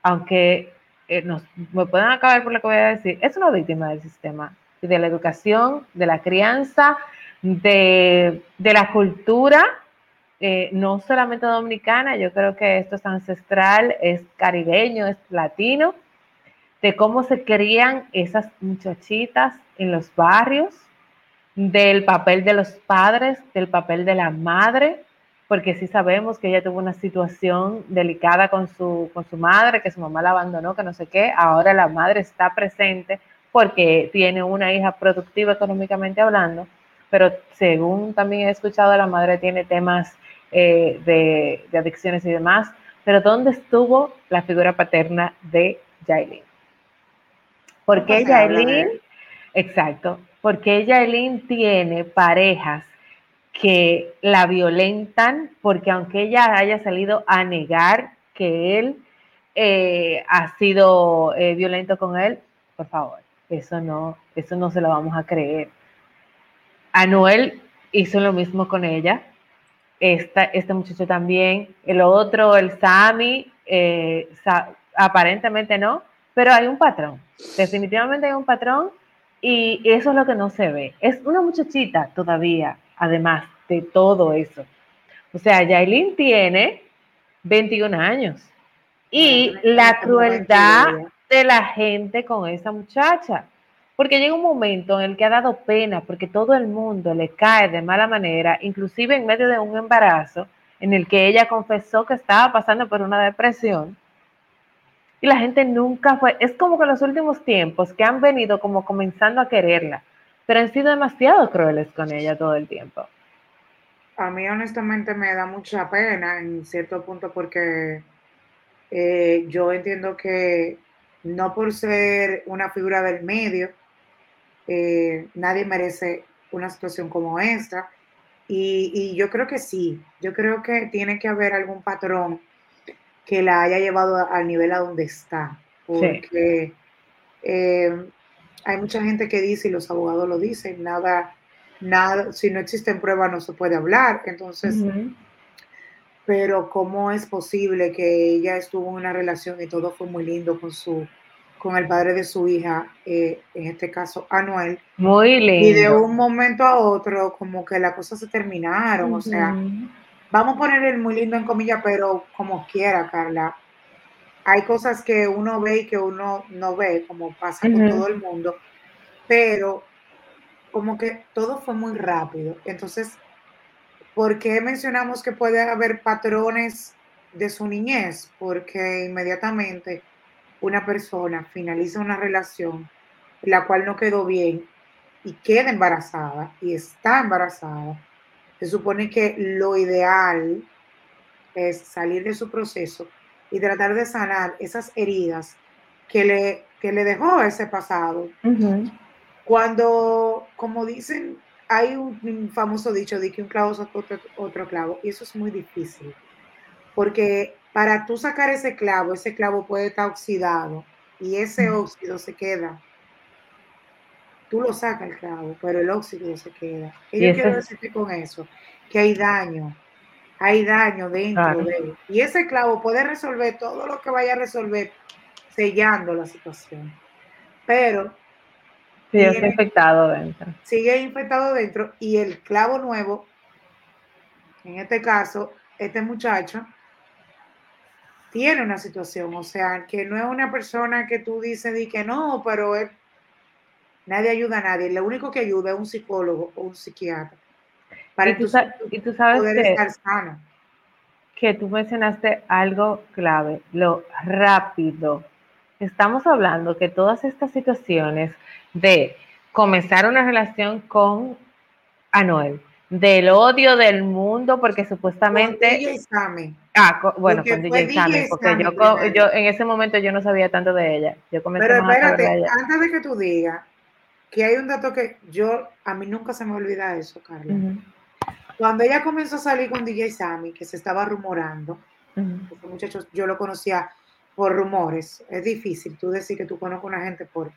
aunque eh, me pueden acabar por lo que voy a decir, es una víctima del sistema. de la educación, de la crianza, de, la cultura, eh, no solamente dominicana, yo creo que esto es ancestral, es caribeño, es latino, de cómo se crían esas muchachitas en los barrios, del papel de los padres, del papel de la madre, porque sí sabemos que ella tuvo una situación delicada con su, con su madre, que su mamá la abandonó, que no sé qué, ahora la madre está presente porque tiene una hija productiva económicamente hablando, pero según también he escuchado, la madre tiene temas eh, de, de, adicciones y demás, pero ¿dónde estuvo la figura paterna de Jailin? Porque Jailin, exacto, porque Jailin tiene parejas que la violentan, porque aunque ella haya salido a negar que él eh, ha sido eh, violento con él, por favor, eso no, eso no se lo vamos a creer. Anuel hizo lo mismo con ella, Esta, este muchacho también, el otro, el Sami, eh, aparentemente no, pero hay un patrón, definitivamente hay un patrón y eso es lo que no se ve. Es una muchachita todavía, además de todo eso. O sea, Yailin tiene 21 años. Y la crueldad de la gente con esa muchacha. Porque llega un momento en el que ha dado pena, porque todo el mundo le cae de mala manera, inclusive en medio de un embarazo, en el que ella confesó que estaba pasando por una depresión. Y la gente nunca fue, es como que los últimos tiempos que han venido como comenzando a quererla, pero han sido demasiado crueles con ella todo el tiempo. A mí honestamente me da mucha pena en cierto punto porque eh, yo entiendo que no por ser una figura del medio, eh, nadie merece una situación como esta. Y, yo creo que sí, yo creo que tiene que haber algún patrón que la haya llevado al nivel a donde está. Porque eh, hay mucha gente que dice, y los abogados lo dicen, nada, nada, si no existen pruebas no se puede hablar. Entonces, pero ¿cómo es posible que ella estuvo en una relación y todo fue muy lindo con su con el padre de su hija, eh, en este caso Anuel. Muy lindo. Y de un momento a otro, como que las cosas se terminaron. O sea, vamos a poner el muy lindo en comillas, pero como quiera, Carla hay cosas que uno ve y que uno no ve, como pasa con todo el mundo, pero como que todo fue muy rápido. Entonces, ¿por qué mencionamos que puede haber patrones de su niñez? Porque inmediatamente una persona finaliza una relación la cual no quedó bien y queda embarazada y está embarazada, se supone que lo ideal es salir de su proceso y tratar de sanar esas heridas que le, que le dejó ese pasado. Cuando, como dicen, hay un, famoso dicho de que un clavo saca otro, otro, clavo, y eso es muy difícil, porque para tú sacar ese clavo, ese clavo puede estar oxidado y ese óxido se queda. Tú lo sacas el clavo, pero el óxido se queda. Y yo quiero decirte con eso, que hay daño, hay daño dentro de él. Y ese clavo puede resolver todo lo que vaya a resolver sellando la situación. Pero... Sigue infectado dentro. Sigue infectado dentro y el clavo nuevo, en este caso, este muchacho, tiene una situación, o sea, que no es una persona que tú dices y que no, pero nadie ayuda a nadie, lo único que ayuda es un psicólogo o un psiquiatra y, tú, sabes que, que tú mencionaste algo clave, lo rápido. Estamos hablando que todas estas situaciones de comenzar una relación con Anuel, del odio del mundo, porque supuestamente... Ah, bueno, con DJ Sammy, porque yo, yo, en ese momento yo no sabía tanto de ella. Yo comencé Pero espérate, antes de que tú digas que hay un dato que yo, a mí nunca se me olvida eso, Carla. Cuando ella comenzó a salir con DJ Sammy, que se estaba rumorando, muchachos, yo lo conocía por rumores. Es difícil tú decir que tú conoces a una gente por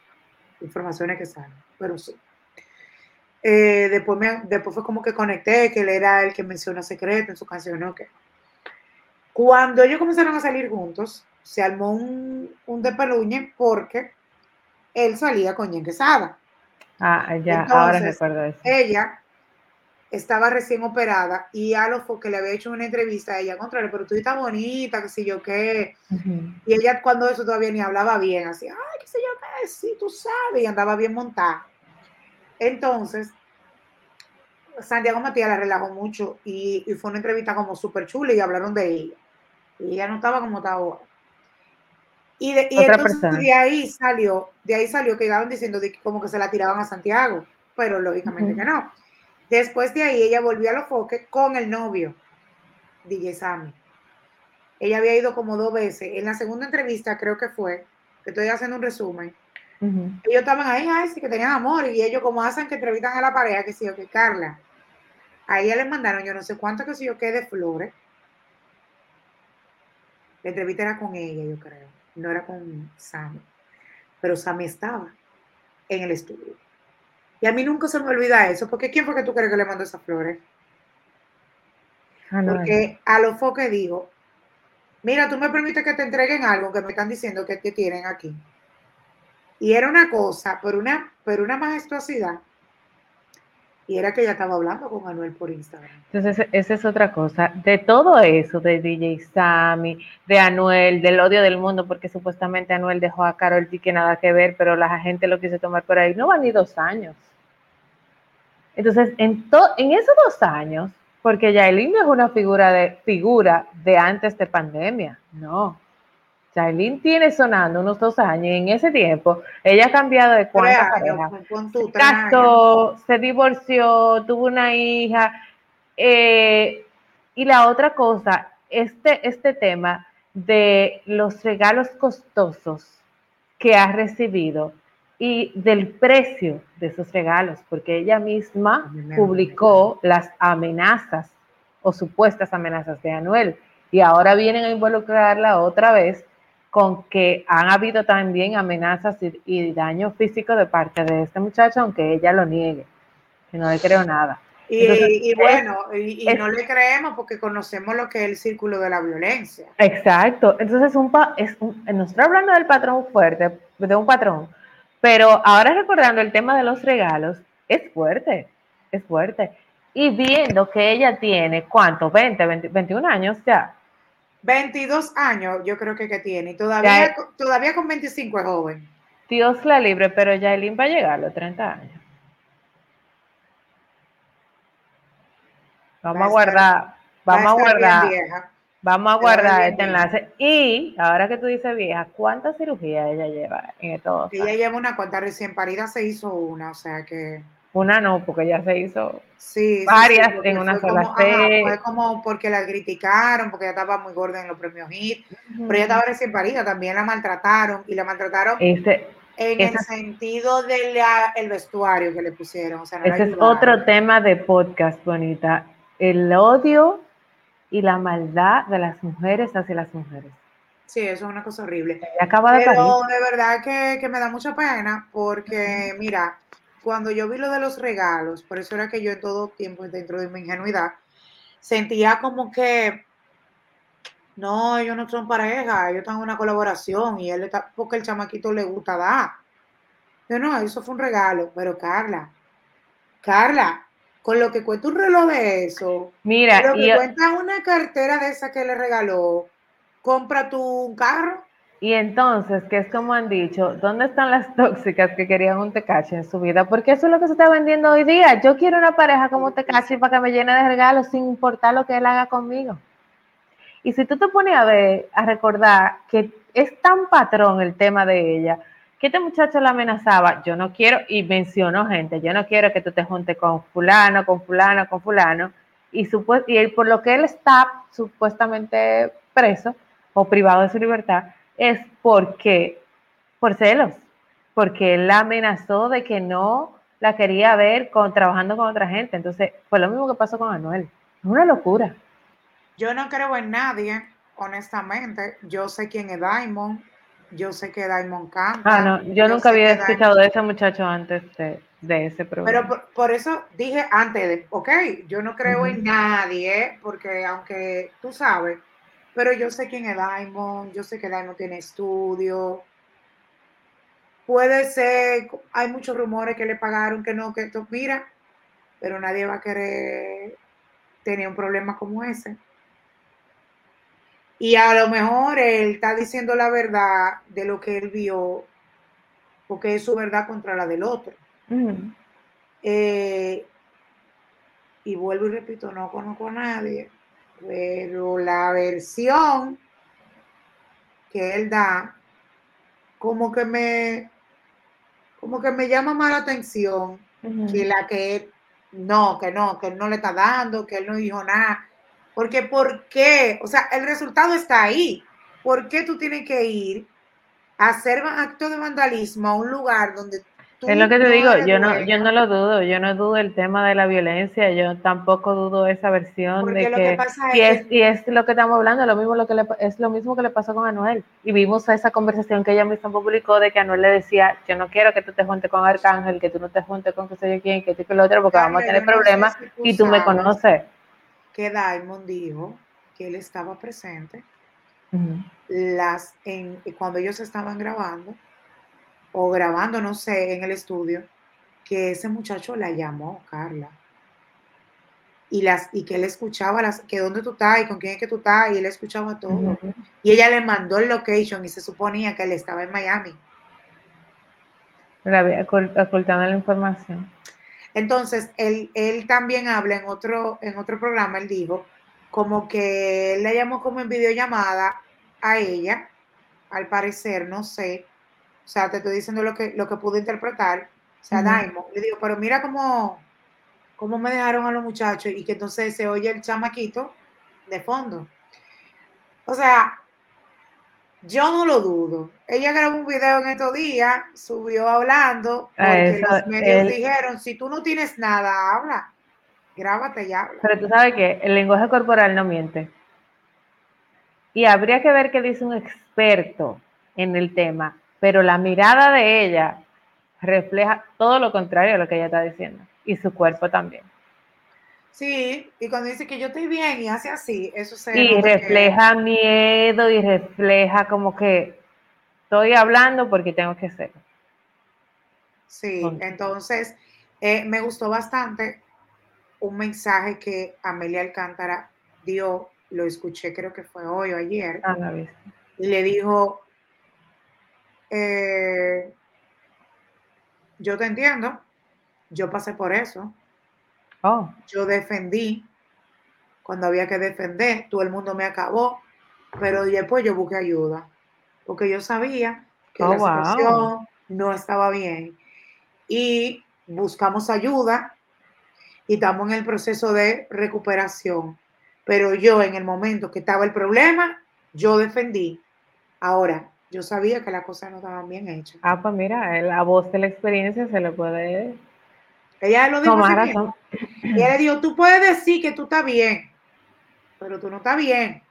informaciones que salen, pero sí. Eh, después, me, después fue como que conecté, que él era el que menciona secreto en su canción, ¿no? Cuando ellos comenzaron a salir juntos, se armó un, un de peluñe porque él salía con Jen Quesada. Ah, ya, ahora recuerdo eso. Ella estaba recién operada y a lo que le había hecho una entrevista a ella, contrario, pero tú estás bonita, qué sé yo qué. Y ella cuando eso todavía ni hablaba bien, así, ay, qué sé yo qué, sí, tú sabes, y andaba bien montada. Entonces, Santiago Matías la relajó mucho y, fue una entrevista como súper chula y hablaron de ella. Y ella no estaba como estaba ahora. Y, de, entonces de ahí salió, de ahí salió que iban diciendo de que como que se la tiraban a Santiago, pero lógicamente que no. Después de ahí ella volvió a los foques con el novio, DJ Sammy. Ella había ido como dos veces. En la segunda entrevista creo que fue, que estoy haciendo un resumen, ellos estaban ahí, ay, sí que tenían amor, y ellos como hacen que entrevistan a la pareja, que sí o que Carla. A ella les mandaron yo no sé cuánto que sí yo qué de flores. La entrevista era con ella, yo creo. No era con Sammy. Pero Sammy estaba en el estudio. Y a mí nunca se me olvida eso, porque ¿quién fue que tú crees que le mandó esas flores? Ah, porque a lo que digo, mira, tú me permites que te entreguen algo que me están diciendo que te tienen aquí. Y era una cosa, por una, por una majestuosidad. Y era que ella estaba hablando con Anuel por Instagram. Entonces, esa es otra cosa. De todo eso, de DJ Sammy, de Anuel, del odio del mundo, porque supuestamente Anuel dejó a Carol G que nada que ver, pero la gente lo quiso tomar por ahí. No van ni dos años. Entonces, en, en esos dos años, porque Yailin no es una figura de, figura de antes de pandemia, no. Jailin tiene sonando unos dos años y en ese tiempo ella ha cambiado de cuántas parejas. Se casó, se divorció, tuvo una hija. Eh, y la otra cosa, este, este tema de los regalos costosos que ha recibido y del precio de esos regalos, porque ella misma publicó las amenazas o supuestas amenazas de Anuel y ahora vienen a involucrarla otra vez con que han habido también amenazas y, daño físico de parte de este muchacho, aunque ella lo niegue, que no le creo nada. Y, bueno, y, no le creemos porque conocemos lo que es el círculo de la violencia. Exacto. Entonces, un, es un, nosotros hablando del patrón fuerte, de un patrón, pero ahora recordando el tema de los regalos, es fuerte, es fuerte. Y viendo que ella tiene, ¿cuánto? 20, 21 años ya. 22 años yo creo que, que tiene. Todavía, todavía con 25 es joven. Dios la libre, pero Yailin va a llegar a los 30 años. Vamos a, guardar, vamos a, guardar, vamos a guardar este enlace. Y ahora que tú dices vieja, ¿cuántas cirugías ella lleva en todo? Ella lleva una cuanta recién parida se hizo una, o sea que una no, porque ya se hizo varias en una sola serie. Fue como porque la criticaron, porque ella estaba muy gorda en los premios HIT, pero ella estaba recién parida, también la maltrataron y la maltrataron en el sentido del vestuario que le pusieron. ese es otro tema de podcast, bonita. El odio y la maldad de las mujeres hacia las mujeres. Sí, eso es una cosa horrible. Acaba de Pero de verdad que, que me da mucha pena porque, mira, cuando yo vi lo de los regalos, por eso era que yo en todo tiempo, dentro de mi ingenuidad, sentía como que, no, ellos no son pareja, ellos están en una colaboración y él está, porque el chamaquito le gusta dar. Yo no, eso fue un regalo, pero Carla, Carla, con lo que cuesta un reloj de eso, mira, lo que cuenta una cartera de esa que le regaló, compra tú un carro. Y entonces, que es como han dicho, ¿dónde están las tóxicas que querían un tecache en su vida? Porque eso es lo que se está vendiendo hoy día. Yo quiero una pareja como tecache para que me llene de regalos sin importar lo que él haga conmigo. Y si tú te pones a ver, a recordar que es tan patrón el tema de ella, que este muchacho la amenazaba, yo no quiero, y mencionó gente, yo no quiero que tú te juntes con fulano, con fulano, con fulano, y, y él, por lo que él está supuestamente preso o privado de su libertad, es porque, por celos, porque él la amenazó de que no la quería ver con, trabajando con otra gente. Entonces, fue lo mismo que pasó con Anuel. Es una locura. Yo no creo en nadie, honestamente. Yo sé quién es Diamond. Yo sé que Diamond canta. Ah, no, yo, nunca había escuchado de ese muchacho antes de, ese programa. Pero por, eso dije antes, de, ok, yo no creo en nadie, porque aunque tú sabes, pero yo sé quién es Diamond, yo sé que Diamond tiene estudio. puede ser, hay muchos rumores que le pagaron, que no, que esto, mira, pero nadie va a querer tener un problema como ese. Y a lo mejor él está diciendo la verdad de lo que él vio, porque es su verdad contra la del otro. Eh, y vuelvo y repito, no conozco a nadie, pero la versión que él da, como que me, como que me llama más la atención que la que él, no, que no, que él no le está dando, que él no dijo nada. Porque, ¿por qué? O sea, el resultado está ahí. ¿Por qué tú tienes que ir a hacer acto de vandalismo a un lugar donde es lo que te digo, yo no, yo no lo dudo, yo no dudo el tema de la violencia, yo tampoco dudo esa versión de que, y, es, y es lo que estamos hablando, lo mismo lo que le, es lo mismo que le pasó con Anuel. Y vimos esa conversación que ella misma publicó de que Anuel le decía, yo no quiero que tú te juntes con Arcángel, que tú no te juntes con que sé yo quién, que tú que lo otro, porque vamos a tener problemas y tú me conoces. Que Diamond dijo que él estaba presente las en, cuando ellos estaban grabando o grabando, no sé, en el estudio, que ese muchacho la llamó, Carla. Y, las, y que él escuchaba las, que dónde tú estás y con quién es que tú estás, y él escuchaba todo. Y ella le mandó el location y se suponía que él estaba en Miami. Le había ocultado la información. Entonces, él, él también habla en otro, en otro programa, él dijo, como que él la llamó como en videollamada a ella, al parecer, no sé, o sea, te estoy diciendo lo que, lo que pude interpretar. O sea, Daimo, le digo, pero mira cómo, cómo me dejaron a los muchachos y que entonces se oye el chamaquito de fondo. O sea, yo no lo dudo. Ella grabó un video en estos días, subió hablando, porque los medios dijeron, si tú no tienes nada, habla, grábate y habla. Pero tú sabes que el lenguaje corporal no miente. Y habría que ver qué dice un experto en el tema pero la mirada de ella refleja todo lo contrario a lo que ella está diciendo y su cuerpo también. Sí, y cuando dice que yo estoy bien y hace así, eso se... Y refleja miedo y refleja como que estoy hablando porque tengo que ser. Sí, entonces eh, me gustó bastante un mensaje que Amelia Alcántara dio, lo escuché creo que fue hoy o ayer, ah, la y le dijo, eh, yo te entiendo, yo pasé por eso. Oh. Yo defendí cuando había que defender, todo el mundo me acabó, pero después yo busqué ayuda, porque yo sabía que oh, la situación no estaba bien. Y buscamos ayuda y estamos en el proceso de recuperación. Pero yo en el momento que estaba el problema, yo defendí. Ahora, yo sabía que las cosas no estaban bien hechas. Ah, pues mira, la voz de la experiencia se le puede. Ella lo dijo. Razón. Y ella le dijo: Tú puedes decir que tú estás bien, pero tú no estás bien.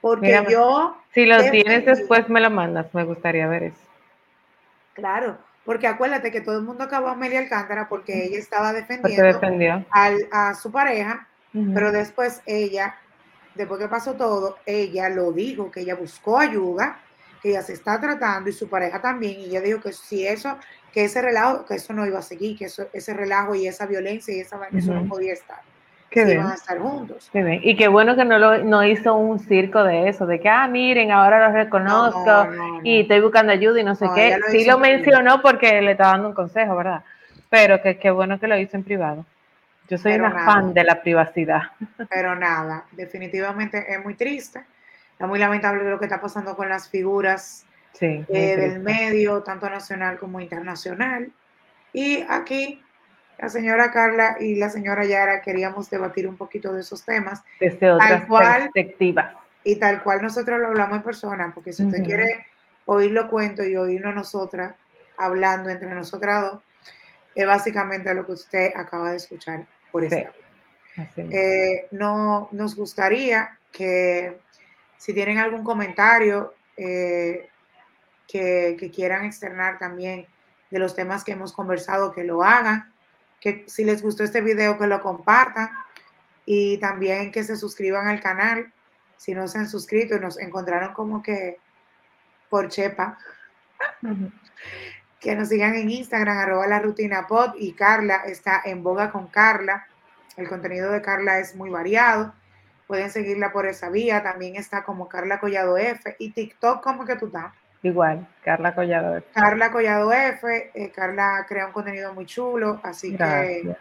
Porque yo. Si lo tienes después, me lo mandas. Me gustaría ver eso. Claro, porque acuérdate que todo el mundo acabó a Amelia Alcántara porque ella estaba defendiendo a su pareja, pero después ella después que pasó todo, ella lo dijo, que ella buscó ayuda, que ella se está tratando y su pareja también, y ella dijo que si eso, que ese relajo, que eso no iba a seguir, que eso, ese relajo y esa violencia y esa, eso no podía estar. que iban a estar juntos. Y qué bueno que no, lo, no hizo un circo de eso, de que, ah, miren, ahora lo reconozco y estoy buscando ayuda y no sé qué. sí lo mencionó porque le estaba dando un consejo, ¿verdad? Pero que qué bueno que lo hizo en privado. Yo soy una fan de la privacidad. Pero nada, definitivamente es muy triste. Es muy lamentable lo que está pasando con las figuras eh, del medio, tanto nacional como internacional. Y aquí la señora Carla y la señora Yara queríamos debatir un poquito de esos temas. Desde otras perspectivas. Y tal cual nosotros lo hablamos en persona, porque si usted quiere oírlo cuento y oírnos nosotras hablando entre nosotras dos, es básicamente lo que usted acaba de escuchar por eso. Eh, no, nos gustaría que si tienen algún comentario eh, que, que, quieran externar también de los temas que hemos conversado, que lo hagan, que si les gustó este video, que lo compartan y también que se suscriban al canal. Si no se han suscrito y nos encontraron como que por Chepa, Que nos sigan en Instagram, arroba la rutina pod y Carla está en boga con Carla. El contenido de Carla es muy variado. Pueden seguirla por esa vía. También está como Carla Collado F. Y TikTok, ¿cómo que tú estás? Igual, Carla Collado F. Carla Collado F. Eh, Carla crea un contenido muy chulo, así que,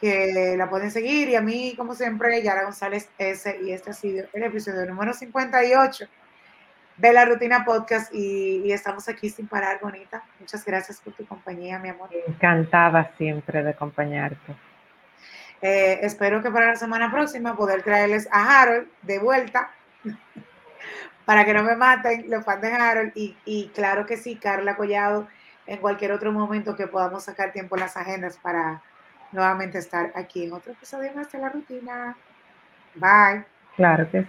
que la pueden seguir. Y a mí, como siempre, Yara González S. Y este ha sido el episodio número 58 de la Rutina Podcast. Y, y estamos aquí sin parar, bonita. Muchas gracias por tu compañía, mi amor. Encantada siempre de acompañarte. Eh, espero que para la semana próxima poder traerles a Harold de vuelta <laughs> para que no me maten los fans de Harold y, y, claro que sí, Carla Collado, en cualquier otro momento que podamos sacar tiempo en las agendas para nuevamente estar aquí en otro episodio más de la rutina. Bye. Claro que sí.